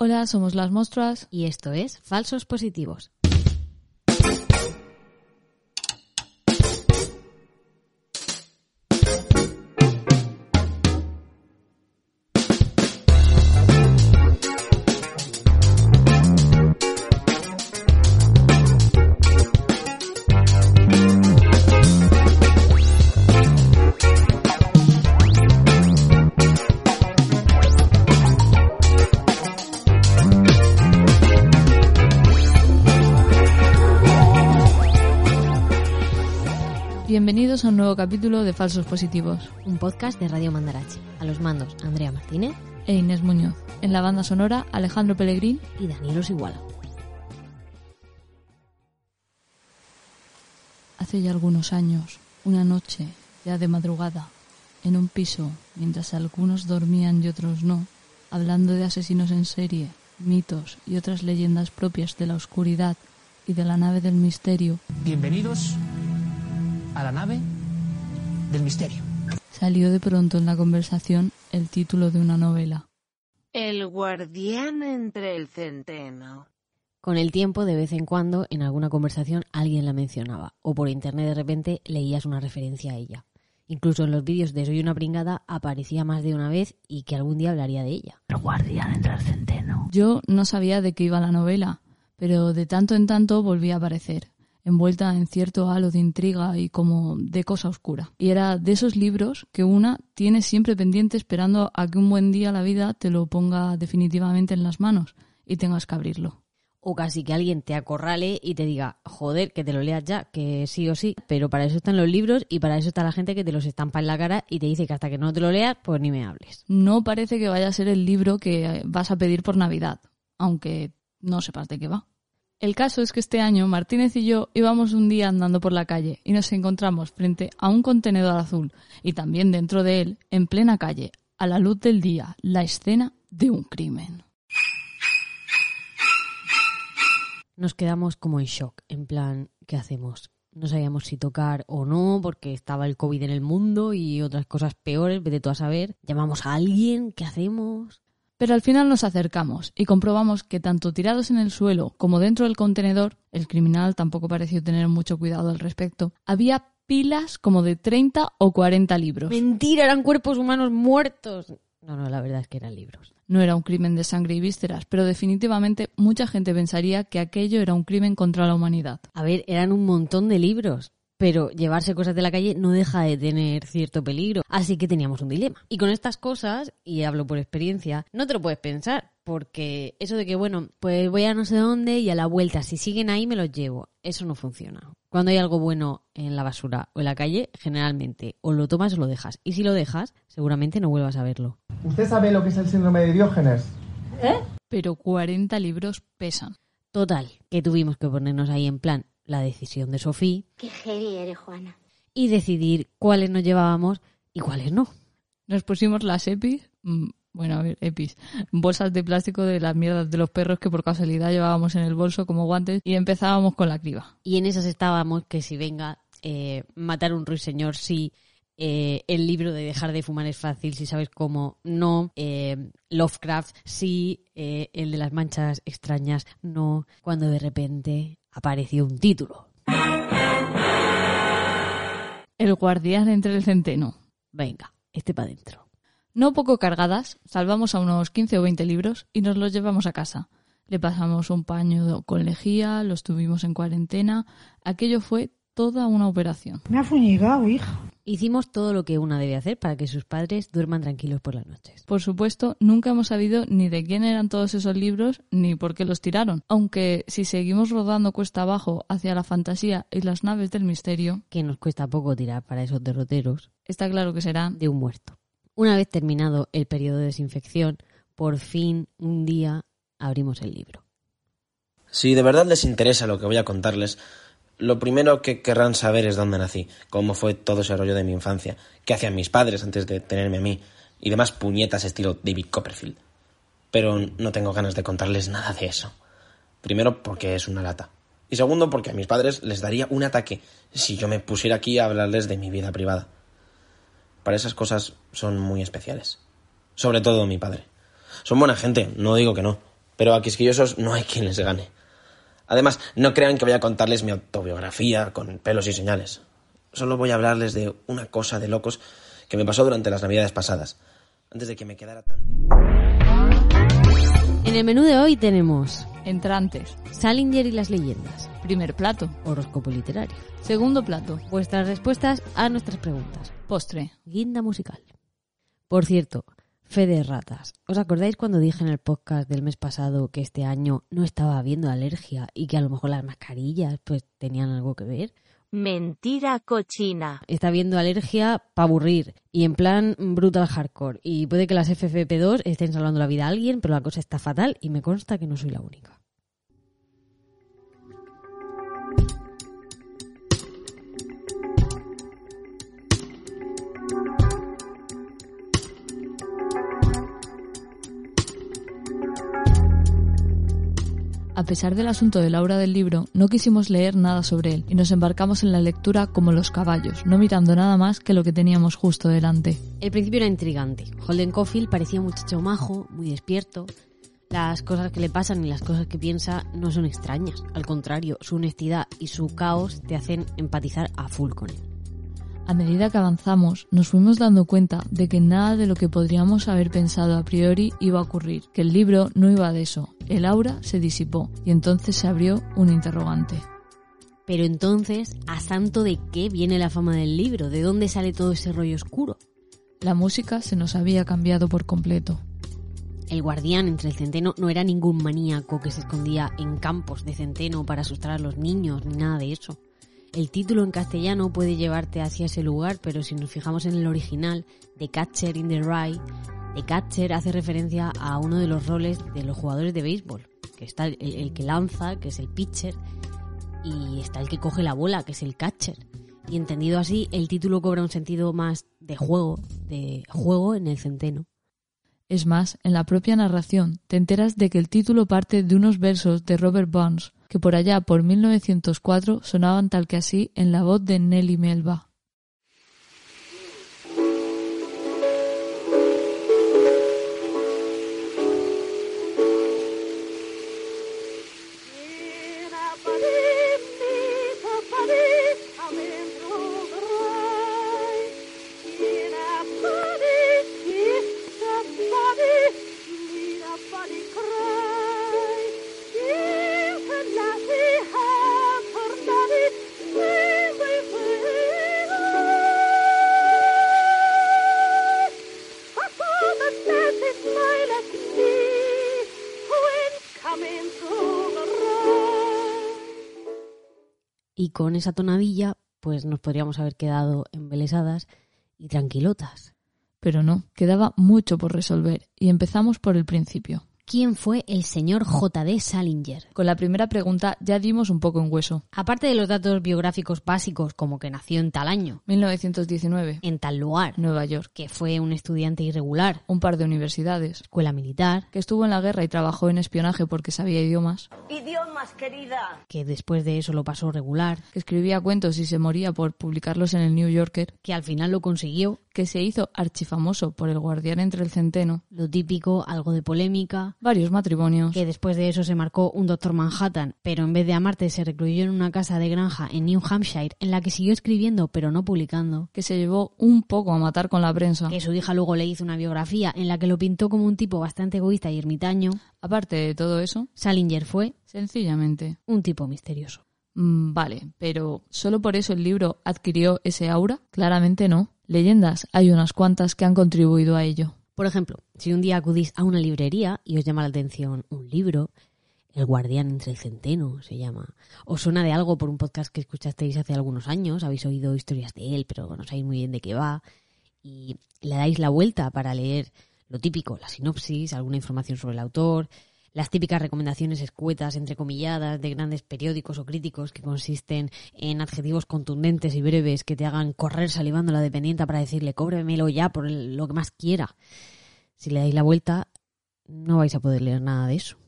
Hola, somos las monstruas. Y esto es Falsos Positivos. Nuevo capítulo de Falsos Positivos. Un podcast de Radio Mandarache. A los mandos, Andrea Martínez e Inés Muñoz. En la banda sonora, Alejandro Pellegrín y Daniel Osiguala. Hace ya algunos años, una noche, ya de madrugada, en un piso, mientras algunos dormían y otros no, hablando de asesinos en serie, mitos y otras leyendas propias de la oscuridad y de la nave del misterio. Bienvenidos a la nave del misterio. Salió de pronto en la conversación el título de una novela. El guardián entre el centeno. Con el tiempo, de vez en cuando, en alguna conversación alguien la mencionaba, o por internet de repente leías una referencia a ella. Incluso en los vídeos de Soy una pringada aparecía más de una vez y que algún día hablaría de ella. El guardián entre el centeno. Yo no sabía de qué iba la novela, pero de tanto en tanto volvía a aparecer envuelta en cierto halo de intriga y como de cosa oscura. Y era de esos libros que una tiene siempre pendiente esperando a que un buen día la vida te lo ponga definitivamente en las manos y tengas que abrirlo. O casi que alguien te acorrale y te diga, joder, que te lo leas ya, que sí o sí. Pero para eso están los libros y para eso está la gente que te los estampa en la cara y te dice que hasta que no te lo leas, pues ni me hables. No parece que vaya a ser el libro que vas a pedir por Navidad, aunque no sepas de qué va. El caso es que este año Martínez y yo íbamos un día andando por la calle y nos encontramos frente a un contenedor azul y también dentro de él, en plena calle, a la luz del día, la escena de un crimen. Nos quedamos como en shock, en plan, ¿qué hacemos? No sabíamos si tocar o no, porque estaba el COVID en el mundo y otras cosas peores, vete tú a saber. Llamamos a alguien, ¿qué hacemos? Pero al final nos acercamos y comprobamos que tanto tirados en el suelo como dentro del contenedor, el criminal tampoco pareció tener mucho cuidado al respecto, había pilas como de 30 o 40 libros. Mentira, eran cuerpos humanos muertos. No, no, la verdad es que eran libros. No era un crimen de sangre y vísceras, pero definitivamente mucha gente pensaría que aquello era un crimen contra la humanidad. A ver, eran un montón de libros pero llevarse cosas de la calle no deja de tener cierto peligro. Así que teníamos un dilema. Y con estas cosas, y hablo por experiencia, no te lo puedes pensar, porque eso de que, bueno, pues voy a no sé dónde y a la vuelta, si siguen ahí me los llevo, eso no funciona. Cuando hay algo bueno en la basura o en la calle, generalmente o lo tomas o lo dejas. Y si lo dejas, seguramente no vuelvas a verlo. ¿Usted sabe lo que es el síndrome de Diógenes? ¿Eh? Pero 40 libros pesan. Total, que tuvimos que ponernos ahí en plan, la decisión de Sofía. Qué heavy eres, Juana. Y decidir cuáles nos llevábamos y cuáles no. Nos pusimos las EPIs, mm, bueno, a ver, EPIs, bolsas de plástico de las mierdas de los perros que por casualidad llevábamos en el bolso como guantes y empezábamos con la criba. Y en esas estábamos que si venga, eh, matar un ruiseñor sí, eh, el libro de dejar de fumar es fácil, si sabes cómo, no, eh, Lovecraft sí, el de las manchas extrañas, no, cuando de repente apareció un título. El guardián entre el centeno. Venga, este para adentro. No poco cargadas, salvamos a unos 15 o 20 libros y nos los llevamos a casa. Le pasamos un paño con lejía, los tuvimos en cuarentena. Aquello fue toda una operación. Me ha fuñigado, hija. Hicimos todo lo que una debe hacer para que sus padres duerman tranquilos por las noches. Por supuesto, nunca hemos sabido ni de quién eran todos esos libros ni por qué los tiraron. Aunque si seguimos rodando cuesta abajo hacia la fantasía y las naves del misterio, que nos cuesta poco tirar para esos derroteros, está claro que será de un muerto. Una vez terminado el periodo de desinfección, por fin un día abrimos el libro. Si de verdad les interesa lo que voy a contarles, lo primero que querrán saber es dónde nací, cómo fue todo ese rollo de mi infancia, qué hacían mis padres antes de tenerme a mí, y demás puñetas estilo David Copperfield. Pero no tengo ganas de contarles nada de eso. Primero porque es una lata. Y segundo porque a mis padres les daría un ataque si yo me pusiera aquí a hablarles de mi vida privada. Para esas cosas son muy especiales. Sobre todo mi padre. Son buena gente, no digo que no, pero a quisquillosos no hay quien les gane. Además, no crean que voy a contarles mi autobiografía con pelos y señales. Solo voy a hablarles de una cosa de locos que me pasó durante las navidades pasadas, antes de que me quedara tan... En el menú de hoy tenemos Entrantes. Salinger y las leyendas, Primer plato. horóscopo literario, Segundo plato. vuestras respuestas a nuestras preguntas, Postre. guinda musical. Por cierto, fe de ratas. ¿Os acordáis cuando dije en el podcast del mes pasado que este año no estaba habiendo alergia y que a lo mejor las mascarillas pues tenían algo que ver? Mentira cochina. Está habiendo alergia para aburrir y en plan brutal hardcore. Y puede que las FFP2 estén salvando la vida a alguien, pero la cosa está fatal y me consta que no soy la única. A pesar del asunto del aura del libro, no quisimos leer nada sobre él y nos embarcamos en la lectura como los caballos, no mirando nada más que lo que teníamos justo delante. El principio era intrigante. Holden Caulfield parecía un muchacho majo, muy despierto. Las cosas que le pasan y las cosas que piensa no son extrañas. Al contrario, su honestidad y su caos te hacen empatizar a full con él. A medida que avanzamos, nos fuimos dando cuenta de que nada de lo que podríamos haber pensado a priori iba a ocurrir, que el libro no iba de eso, el aura se disipó y entonces se abrió un interrogante. Pero entonces, ¿a santo de qué viene la fama del libro? ¿De dónde sale todo ese rollo oscuro? La música se nos había cambiado por completo. El guardián entre el centeno no era ningún maníaco que se escondía en campos de centeno para asustar a los niños, ni nada de eso. El título en castellano puede llevarte hacia ese lugar, pero si nos fijamos en el original, The Catcher in the Rye, The Catcher hace referencia a uno de los roles de los jugadores de béisbol, que está el, el que lanza, que es el pitcher, y está el que coge la bola, que es el catcher. Y entendido así, el título cobra un sentido más de juego, de juego en el centeno. Es más, en la propia narración te enteras de que el título parte de unos versos de Robert Burns que por allá por 1904 sonaban tal que así en la voz de Nelly Melba. Con esa tonadilla, pues nos podríamos haber quedado embelesadas y tranquilotas. Pero no, quedaba mucho por resolver y empezamos por el principio. ¿Quién fue el señor J.D. Salinger? Con la primera pregunta ya dimos un poco en hueso. Aparte de los datos biográficos básicos, como que nació en tal año, 1919, en tal lugar, Nueva York, que fue un estudiante irregular, un par de universidades, escuela militar, que estuvo en la guerra y trabajó en espionaje porque sabía idiomas, Idiomas, querida. que después de eso lo pasó regular, que escribía cuentos y se moría por publicarlos en el New Yorker, que al final lo consiguió, que se hizo archifamoso por el guardián entre el centeno, lo típico, algo de polémica, varios matrimonios, que después de eso se marcó un Doctor Manhattan, pero en vez de a Marte se recluyó en una casa de granja en New Hampshire, en la que siguió escribiendo pero no publicando, que se llevó un poco a matar con la prensa. que su hija luego le hizo una biografía en la que lo pintó como un tipo bastante egoísta y ermitaño, Aparte de todo eso, Salinger fue sencillamente, un tipo misterioso. mm, vale, pero ¿solo por eso el libro adquirió ese aura? Claramente no. Leyendas hay unas cuantas que han contribuido a ello. Por ejemplo, si un día acudís a una librería y os llama la atención un libro, El guardián entre el centeno se llama, os suena de algo por un podcast que escuchasteis hace algunos años, habéis oído historias de él, pero no sabéis muy bien de qué va, y le dais la vuelta para leer lo típico, la sinopsis, alguna información sobre el autor, las típicas recomendaciones escuetas, entrecomilladas, de grandes periódicos o críticos que consisten en adjetivos contundentes y breves que te hagan correr salivando la dependiente para decirle cóbremelo ya por lo que más quiera. Si le dais la vuelta, no vais a poder leer nada de eso.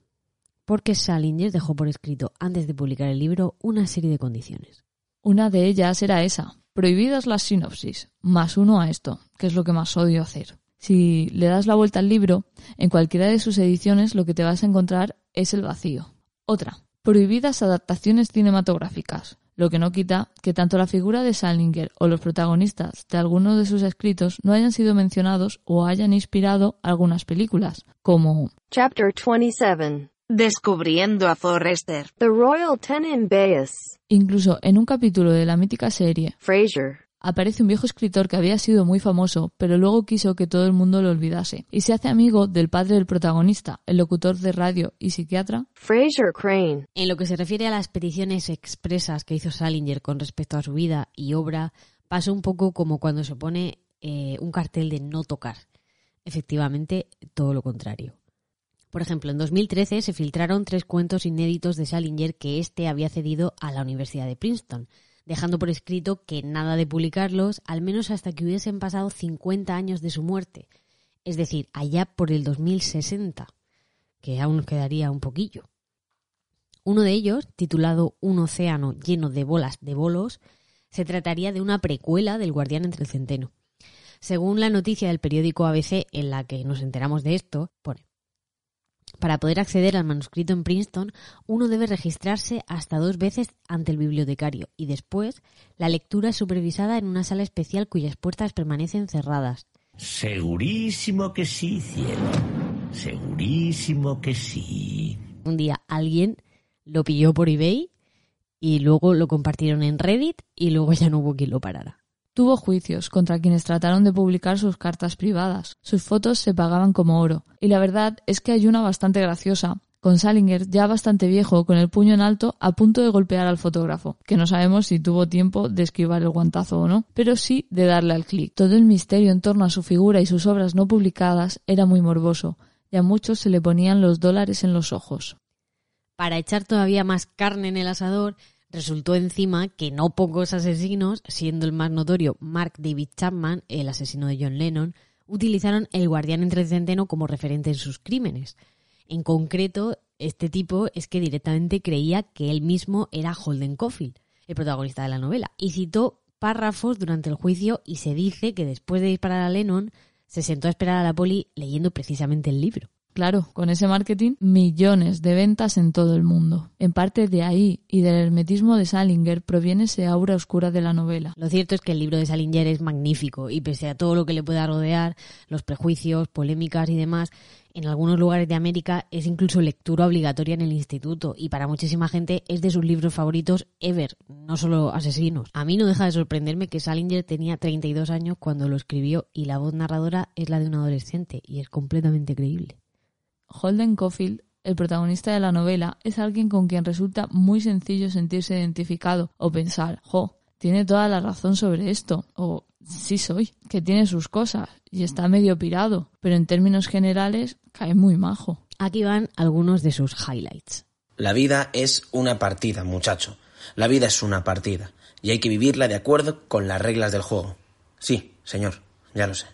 Porque Salinger dejó por escrito, antes de publicar el libro, una serie de condiciones. Una de ellas era esa, prohibidas las sinopsis, más uno a esto, que es lo que más odio hacer. Si le das la vuelta al libro, en cualquiera de sus ediciones lo que te vas a encontrar es el vacío. Otra, prohibidas adaptaciones cinematográficas, lo que no quita que tanto la figura de Salinger o los protagonistas de algunos de sus escritos no hayan sido mencionados o hayan inspirado algunas películas, como Chapter 27 Descubriendo a Forrester. The Royal Tenenbaums. incluso en un capítulo de la mítica serie Frasier. Aparece un viejo escritor que había sido muy famoso, pero luego quiso que todo el mundo lo olvidase, y se hace amigo del padre del protagonista, el locutor de radio y psiquiatra Fraser Crane. En lo que se refiere a las peticiones expresas que hizo Salinger con respecto a su vida y obra, pasó un poco como cuando se pone eh, un cartel de no tocar. Efectivamente, todo lo contrario. Por ejemplo, en 2013 se filtraron tres cuentos inéditos de Salinger que éste había cedido a la Universidad de Princeton, dejando por escrito que nada de publicarlos, al menos hasta que hubiesen pasado 50 años de su muerte, es decir, allá por el 2060, que aún nos quedaría un poquillo. Uno de ellos, titulado Un océano lleno de bolas de bolos, se trataría de una precuela del Guardián entre el Centeno. Según la noticia del periódico ABC en la que nos enteramos de esto, pone para poder acceder al manuscrito en Princeton, uno debe registrarse hasta dos veces ante el bibliotecario y después la lectura es supervisada en una sala especial cuyas puertas permanecen cerradas. Segurísimo que sí, cielo. Segurísimo que sí. Un día alguien lo pilló por eBay y luego lo compartieron en Reddit y luego ya no hubo quien lo parara. Tuvo juicios contra quienes trataron de publicar sus cartas privadas. Sus fotos se pagaban como oro. Y la verdad es que hay una bastante graciosa, con Salinger ya bastante viejo, con el puño en alto, a punto de golpear al fotógrafo, que no sabemos si tuvo tiempo de esquivar el guantazo o no, pero sí de darle al clic. Todo el misterio en torno a su figura y sus obras no publicadas era muy morboso, y a muchos se le ponían los dólares en los ojos. Para echar todavía más carne en el asador, resultó encima que no pocos asesinos, siendo el más notorio Mark David Chapman, el asesino de John Lennon, utilizaron el guardián entre centeno como referente en sus crímenes. En concreto, este tipo es que directamente creía que él mismo era Holden Caulfield, el protagonista de la novela, y citó párrafos durante el juicio y se dice que después de disparar a Lennon se sentó a esperar a la poli leyendo precisamente el libro. Claro, con ese marketing, millones de ventas en todo el mundo. En parte de ahí y del hermetismo de Salinger proviene ese aura oscura de la novela. Lo cierto es que el libro de Salinger es magnífico y pese a todo lo que le pueda rodear, los prejuicios, polémicas y demás, en algunos lugares de América es incluso lectura obligatoria en el instituto y para muchísima gente es de sus libros favoritos ever, no solo asesinos. A mí no deja de sorprenderme que Salinger tenía 32 años cuando lo escribió y la voz narradora es la de un adolescente y es completamente creíble. Holden Caulfield, el protagonista de la novela, es alguien con quien resulta muy sencillo sentirse identificado o pensar, jo, tiene toda la razón sobre esto, o sí soy, que tiene sus cosas y está medio pirado, pero en términos generales cae muy majo. Aquí van algunos de sus highlights. La vida es una partida, muchacho. La vida es una partida. Y hay que vivirla de acuerdo con las reglas del juego. Sí, señor, ya lo sé.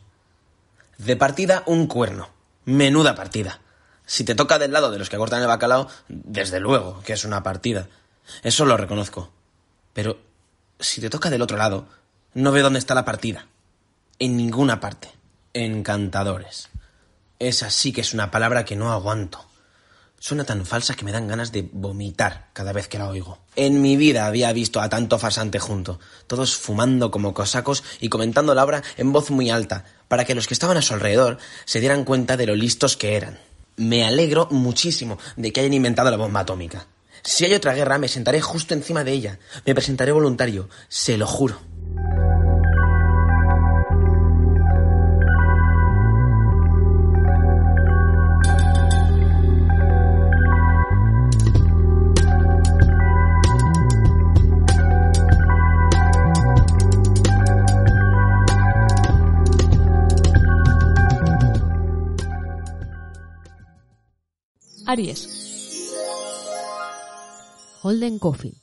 De partida, un cuerno. Menuda partida. Si te toca del lado de los que cortan el bacalao, desde luego que es una partida. Eso lo reconozco. Pero si te toca del otro lado, no veo dónde está la partida. En ninguna parte. Encantadores. Esa sí que es una palabra que no aguanto. Suena tan falsa que me dan ganas de vomitar cada vez que la oigo. En mi vida había visto a tanto farsante junto, todos fumando como cosacos y comentando la obra en voz muy alta, para que los que estaban a su alrededor se dieran cuenta de lo listos que eran. Me alegro muchísimo de que hayan inventado la bomba atómica. Si hay otra guerra, me sentaré justo encima de ella. Me presentaré voluntario, se lo juro. Aries. Holden Caulfield.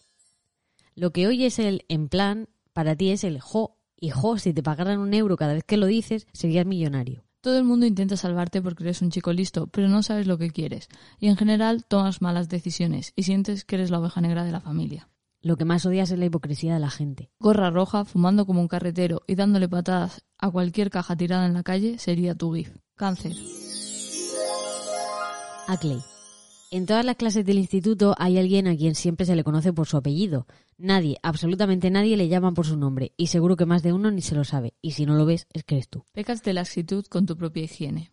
Lo que hoy es el en plan, para ti es el jo. Y jo, si te pagaran un euro cada vez que lo dices, serías millonario. Todo el mundo intenta salvarte porque eres un chico listo, pero no sabes lo que quieres. Y en general tomas malas decisiones y sientes que eres la oveja negra de la familia. Lo que más odias es la hipocresía de la gente. Gorra roja, fumando como un carretero y dándole patadas a cualquier caja tirada en la calle sería tu gif. Cáncer. Ackley. En todas las clases del instituto hay alguien a quien siempre se le conoce por su apellido. Nadie, absolutamente nadie le llama por su nombre y seguro que más de uno ni se lo sabe. Y si no lo ves, es que eres tú. Pecas de laxitud con tu propia higiene.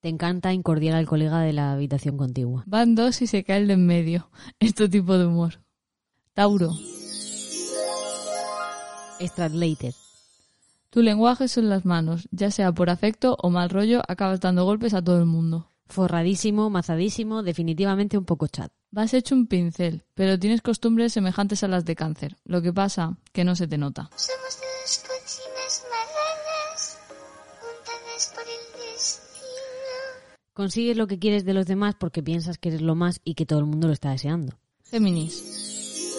Te encanta incordiar al colega de la habitación contigua. Van dos y se cae el de en medio. Este tipo de humor. Tauro. Stradlater. Tu lenguaje son las manos. Ya sea por afecto o mal rollo, acabas dando golpes a todo el mundo. Forradísimo, mazadísimo, definitivamente un poco chat. Vas hecho un pincel, pero tienes costumbres semejantes a las de cáncer. Lo que pasa, que no se te nota. Somos dos cochinas marranas, juntadas por el destino. Consigues lo que quieres de los demás porque piensas que eres lo más y que todo el mundo lo está deseando. Géminis.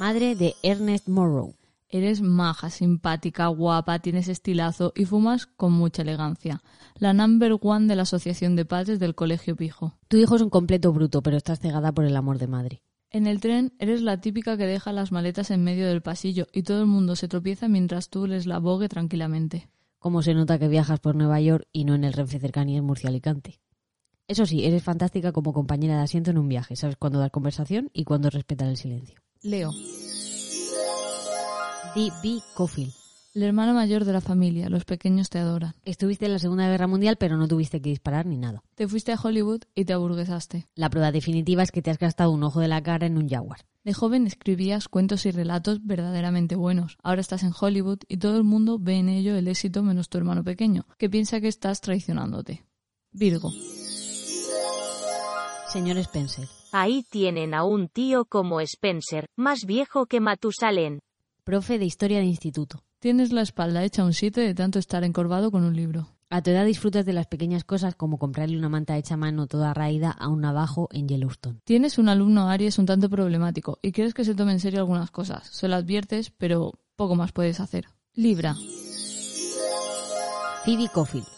Madre de Ernest Morrow. Eres maja, simpática, guapa, tienes estilazo y fumas con mucha elegancia. La number one de la Asociación de Padres del Colegio Pijo. Tu hijo es un completo bruto, pero estás cegada por el amor de madre. En el tren eres la típica que deja las maletas en medio del pasillo y todo el mundo se tropieza mientras tú les la bogue tranquilamente. Cómo se nota que viajas por Nueva York y no en el Renfe cercanía en Murcia Alicante. Eso sí, eres fantástica como compañera de asiento en un viaje. Sabes cuándo dar conversación y cuándo respetar el silencio. Leo. D.B. Cofield. El hermano mayor de la familia, los pequeños te adoran. Estuviste en la Segunda Guerra Mundial, pero no tuviste que disparar ni nada. Te fuiste a Hollywood y te aburguesaste. La prueba definitiva es que te has gastado un ojo de la cara en un Jaguar. De joven escribías cuentos y relatos verdaderamente buenos. Ahora estás en Hollywood y todo el mundo ve en ello el éxito menos tu hermano pequeño, que piensa que estás traicionándote. Virgo. Señor Spencer. Ahí tienen a un tío como Spencer, más viejo que Matusalén. Profe de Historia de Instituto. Tienes la espalda hecha un 7 de tanto estar encorvado con un libro. A tu edad disfrutas de las pequeñas cosas como comprarle una manta hecha a mano toda raída a un navajo en Yellowstone. Tienes un alumno Aries un tanto problemático y quieres que se tome en serio algunas cosas. Se lo adviertes, pero poco más puedes hacer. Libra. Phoebe Cofield.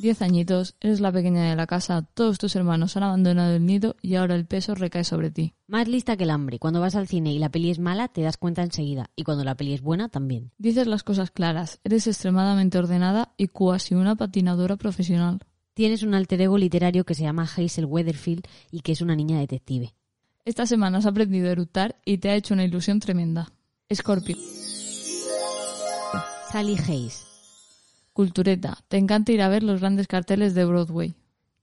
Diez añitos, eres la pequeña de la casa, todos tus hermanos han abandonado el nido y ahora el peso recae sobre ti. Más lista que el hambre. Cuando vas al cine y la peli es mala, te das cuenta enseguida. Y cuando la peli es buena, también. Dices las cosas claras, eres extremadamente ordenada y cuasi una patinadora profesional. Tienes un alter ego literario que se llama Hazel Weatherfield y que es una niña detective. Esta semana has aprendido a eructar y te ha hecho una ilusión tremenda. Escorpio. Sally Hayes. Cultureta. Te encanta ir a ver los grandes carteles de Broadway.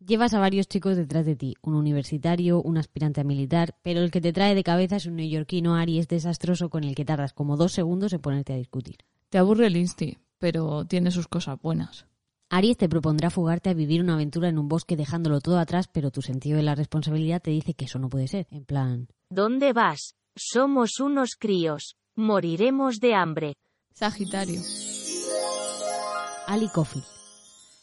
Llevas a varios chicos detrás de ti, un universitario, un aspirante a militar, pero el que te trae de cabeza es un neoyorquino Aries desastroso con el que tardas como dos segundos en ponerte a discutir. Te aburre el insti, pero tiene sus cosas buenas. Aries te propondrá fugarte a vivir una aventura en un bosque dejándolo todo atrás, pero tu sentido de la responsabilidad te dice que eso no puede ser. En plan, ¿Dónde vas? Somos unos críos. Moriremos de hambre. Sagitario. Ali Cofield.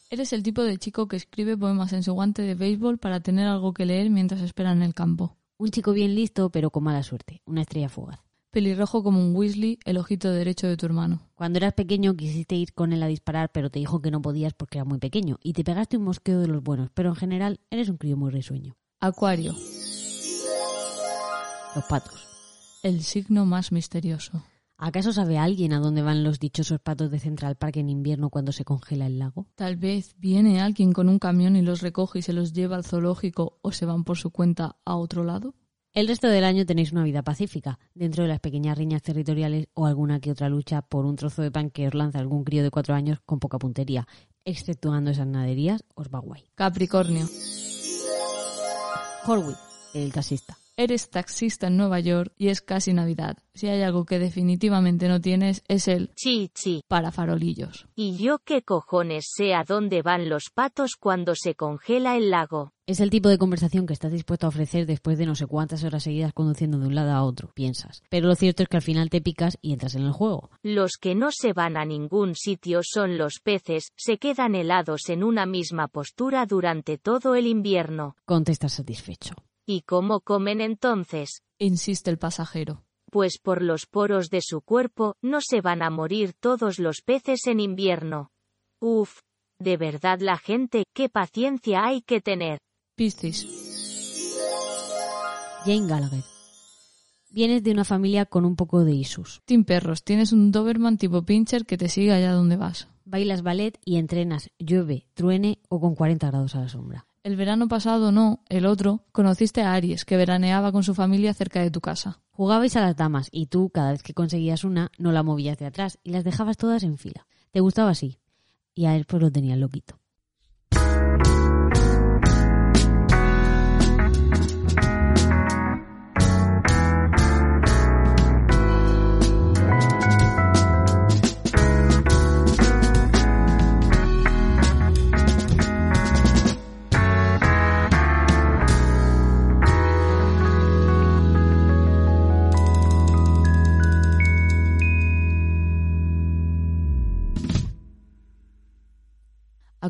Eres el tipo de chico que escribe poemas en su guante de béisbol para tener algo que leer mientras espera en el campo. Un chico bien listo, pero con mala suerte. Una estrella fugaz. Pelirrojo como un Weasley, el ojito derecho de tu hermano. Cuando eras pequeño quisiste ir con él a disparar, pero te dijo que no podías porque era muy pequeño. Y te pegaste un mosqueo de los buenos, pero en general eres un crío muy risueño. Acuario. Los patos. El signo más misterioso. ¿Acaso sabe alguien a dónde van los dichosos patos de Central Park en invierno cuando se congela el lago? Tal vez viene alguien con un camión y los recoge y se los lleva al zoológico o se van por su cuenta a otro lado. El resto del año tenéis una vida pacífica, dentro de las pequeñas riñas territoriales o alguna que otra lucha por un trozo de pan que os lanza algún crío de cuatro años con poca puntería. Exceptuando esas naderías, os va guay. Capricornio. Horwick, el taxista. Eres taxista en Nueva York y es casi Navidad. Si hay algo que definitivamente no tienes es el Chichi. para farolillos. ¿Y yo qué cojones sé a dónde van los patos cuando se congela el lago? Es el tipo de conversación que estás dispuesto a ofrecer después de no sé cuántas horas seguidas conduciendo de un lado a otro, piensas. Pero lo cierto es que al final te picas y entras en el juego. Los que no se van a ningún sitio son los peces, se quedan helados en una misma postura durante todo el invierno. Contestas satisfecho. ¿Y cómo comen entonces? Insiste el pasajero. Pues por los poros de su cuerpo, no se van a morir todos los peces en invierno. Uf, de verdad la gente, qué paciencia hay que tener. Piscis. Jane Gallagher. Vienes de una familia con un poco de isus. Team Perros, tienes un Doberman tipo pincher que te sigue allá donde vas. Bailas ballet y entrenas, llueve, truene o con 40 grados a la sombra. El verano pasado no, el otro, conociste a Aries, que veraneaba con su familia cerca de tu casa. Jugabais a las damas y tú, cada vez que conseguías una, no la movías de atrás y las dejabas todas en fila. Te gustaba así. Y a él pues lo tenías loquito.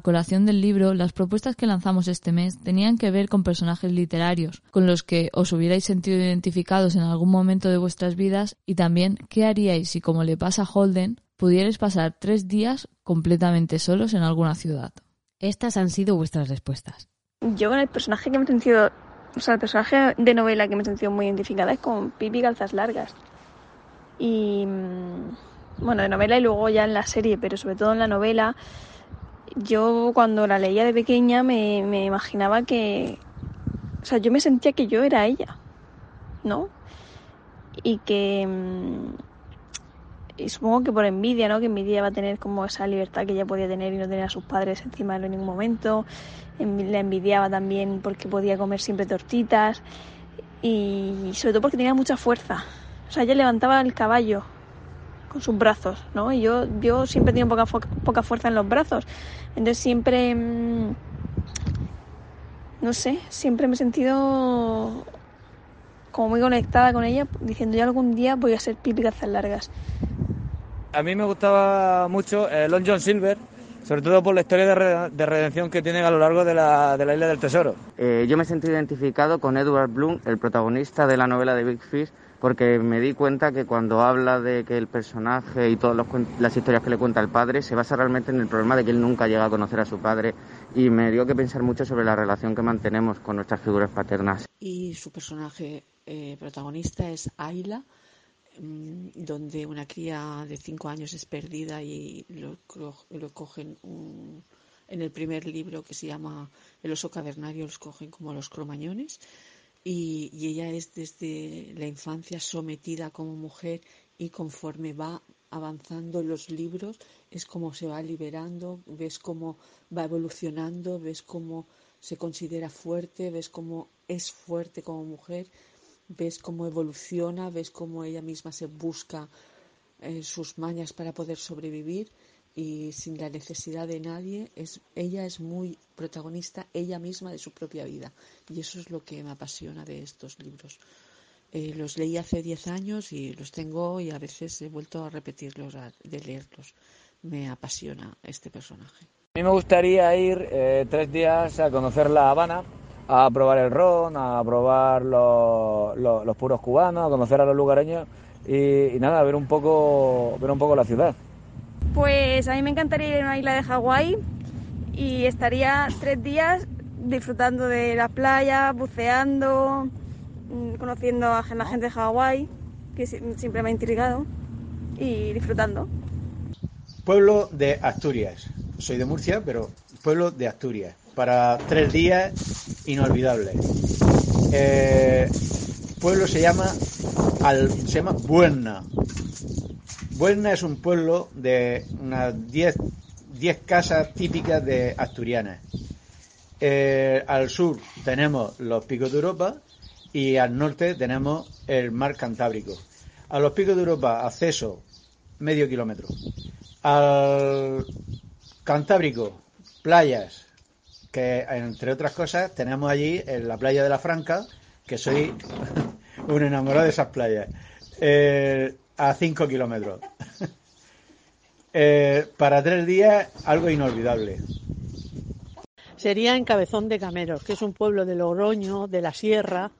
Colación del libro, las propuestas que lanzamos este mes tenían que ver con personajes literarios, con los que os hubierais sentido identificados en algún momento de vuestras vidas y también qué haríais si, como le pasa a Holden, pudierais pasar tres días completamente solos en alguna ciudad. Estas han sido vuestras respuestas. Yo con el personaje que me he sentido, o sea, el personaje de novela que me he sentido muy identificada es con Pipi Calzas Largas. Y mm, bueno, de novela y luego ya en la serie, pero sobre todo en la novela, yo cuando la leía de pequeña me, me imaginaba que, o sea, yo me sentía que yo era ella, ¿no? Y que, mm, y supongo que por envidia, ¿no? Que envidia va a tener como esa libertad que ella podía tener y no tener a sus padres encima en ningún momento. La envidiaba también porque podía comer siempre tortitas y sobre todo porque tenía mucha fuerza. O sea, ella levantaba el caballo con sus brazos, ¿no? Y yo, yo siempre he tenido poca, poca fuerza en los brazos. Entonces siempre, mm, no sé, siempre me he sentido como muy conectada con ella, diciendo yo algún día voy a ser pipi calzas largas. A mí me gustaba mucho eh, Long John Silver, sobre todo por la historia de, re- de redención que tienen a lo largo de la, de la Isla del Tesoro. Eh, yo me sentí identificado con Edward Bloom, el protagonista de la novela de Big Fish, porque me di cuenta que cuando habla de que el personaje y todas las historias que le cuenta el padre se basa realmente en el problema de que él nunca llega a conocer a su padre y me dio que pensar mucho sobre la relación que mantenemos con nuestras figuras paternas. y su personaje eh, protagonista es Ayla, mm, donde una cría de cinco años es perdida y lo, cogen en el primer libro que se llama El oso cavernario, los cogen como los cromañones y, y ella es desde la infancia sometida como mujer y conforme va avanzando los libros es como se va liberando, ves cómo va evolucionando, ves cómo se considera fuerte, ves cómo es fuerte como mujer, ves cómo evoluciona, ves cómo ella misma se busca eh, sus mañas para poder sobrevivir y sin la necesidad de nadie, es, ella es muy protagonista ella misma de su propia vida y eso es lo que me apasiona de estos libros. Eh, los leí hace 10 años y los tengo y a veces he vuelto a repetirlos, a- de leerlos. Me apasiona este personaje. A mí me gustaría ir eh, tres días a conocer La Habana, a probar el ron, a probar los, los- los puros cubanos, a conocer a los lugareños y, y nada, ver un poco, ver un poco la ciudad. Pues a mí me encantaría ir a una isla de Hawái y estaría tres días disfrutando de la playa, buceando, mm, conociendo a la gente de Hawái, que si- siempre me ha intrigado, y disfrutando. Pueblo de Asturias. Soy de Murcia, pero pueblo de Asturias. Para tres días inolvidables. Eh, pueblo se llama al, se llama Buena. Buena es un pueblo de unas 10 10 casas típicas de asturianas. Eh, al sur tenemos los picos de Europa y al norte tenemos el mar Cantábrico. A los picos de Europa acceso medio kilómetro. Al Cantábrico, playas, que entre otras cosas tenemos allí en la playa de la Franca, que soy un enamorado de esas playas, eh, a 5 kilómetros. Eh, para tres días, algo inolvidable. Sería en Cabezón de Cameros, que es un pueblo de Logroño, de la Sierra,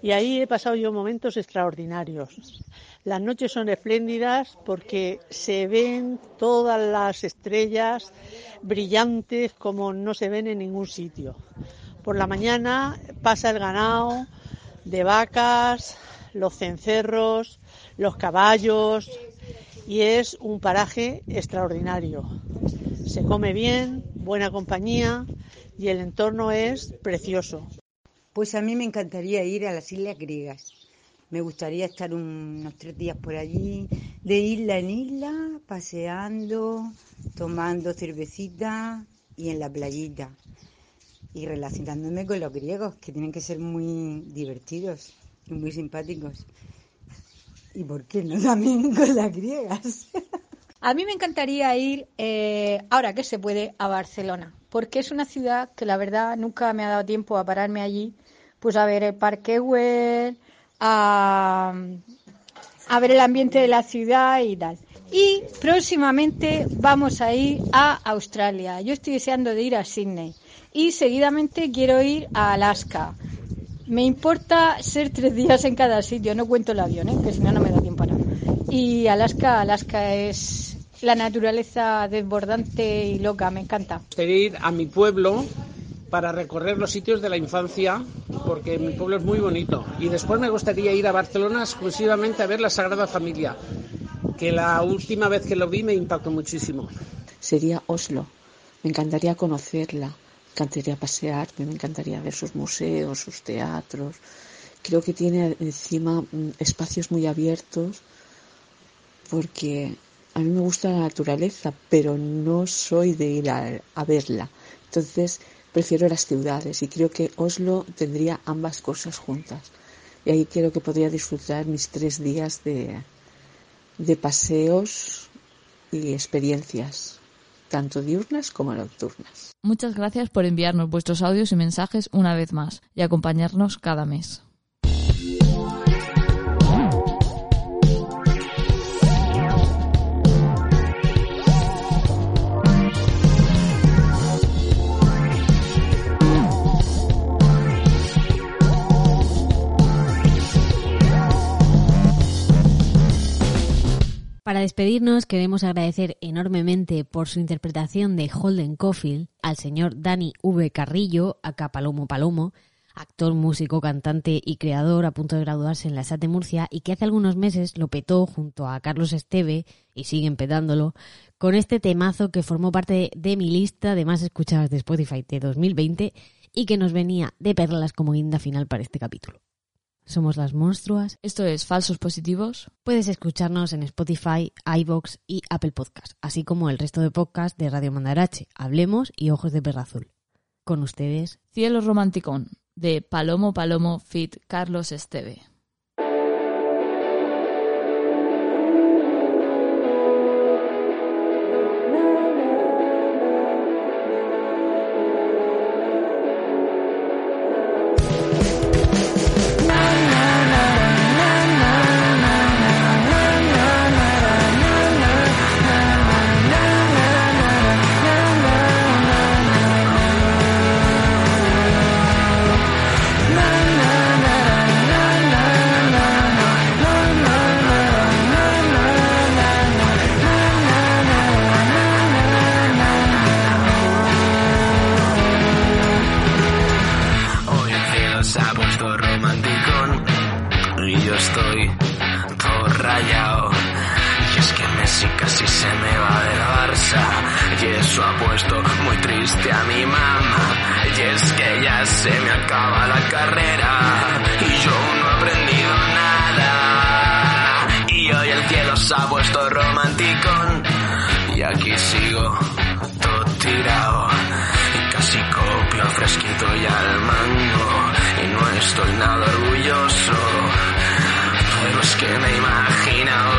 y ahí he pasado yo momentos extraordinarios. Las noches son espléndidas porque se ven todas las estrellas brillantes como no se ven en ningún sitio. Por la mañana pasa el ganado de vacas, los cencerros, los caballos y es un paraje extraordinario. Se come bien, buena compañía y el entorno es precioso. Pues a mí me encantaría ir a las islas griegas. Me gustaría estar unos tres días por allí, de isla en isla, paseando, tomando cervecita y en la playita. Y relacionándome con los griegos, que tienen que ser muy divertidos y muy simpáticos. ¿Y por qué no también con las griegas? A mí me encantaría ir, eh, ahora que se puede, a Barcelona, porque es una ciudad que la verdad nunca me ha dado tiempo a pararme allí, pues a ver el Parque Güell, a, a ver el ambiente de la ciudad y tal. Y próximamente vamos a ir a Australia. Yo estoy deseando de ir a Sydney. Y seguidamente quiero ir a Alaska. Me importa ser tres días en cada sitio, no cuento el avión, ¿eh? que si no, no me da tiempo a nada. Y Alaska, Alaska es la naturaleza desbordante y loca, me encanta. gustaría ir a mi pueblo para recorrer los sitios de la infancia, porque mi pueblo es muy bonito. Y después me gustaría ir a Barcelona exclusivamente a ver la Sagrada Familia, que la última vez que lo vi me impactó muchísimo. Sería Oslo. Me encantaría conocerla, encantaría pasearme, me encantaría ver sus museos, sus teatros. Creo que tiene encima mm, espacios muy abiertos porque a mí me gusta la naturaleza, pero no soy de ir a, a verla. Entonces prefiero las ciudades y creo que Oslo tendría ambas cosas juntas. Y ahí creo que podría disfrutar mis tres días de, de paseos y experiencias, tanto diurnas como nocturnas. Muchas gracias por enviarnos vuestros audios y mensajes una vez más y acompañarnos cada mes. Para despedirnos queremos agradecer enormemente por su interpretación de Holden Caulfield al señor Dani V. Carrillo, acá Palomo Palomo, actor, músico, cantante y creador a punto de graduarse en la SAT de Murcia y que hace algunos meses lo petó junto a Carlos Esteve y siguen petándolo con este temazo que formó parte de mi lista de más escuchadas de Spotify de 2020 y que nos venía de perlas como guinda final para este capítulo. Somos las monstruas. Esto es Falsos Positivos. Puedes escucharnos en Spotify, iVoox y Apple Podcast, así como el resto de podcasts de Radio Mandarache, Hablemos y Ojos de Perra Azul. Con ustedes, Cielo Romanticón, de Palomo Palomo Fit Carlos Esteve. Se me acaba la carrera y yo no he aprendido nada. Y hoy el cielo se ha puesto romántico y aquí sigo todo tirado. Y casi copio fresquito y al mango y no estoy nada orgulloso. Pero es que me imagino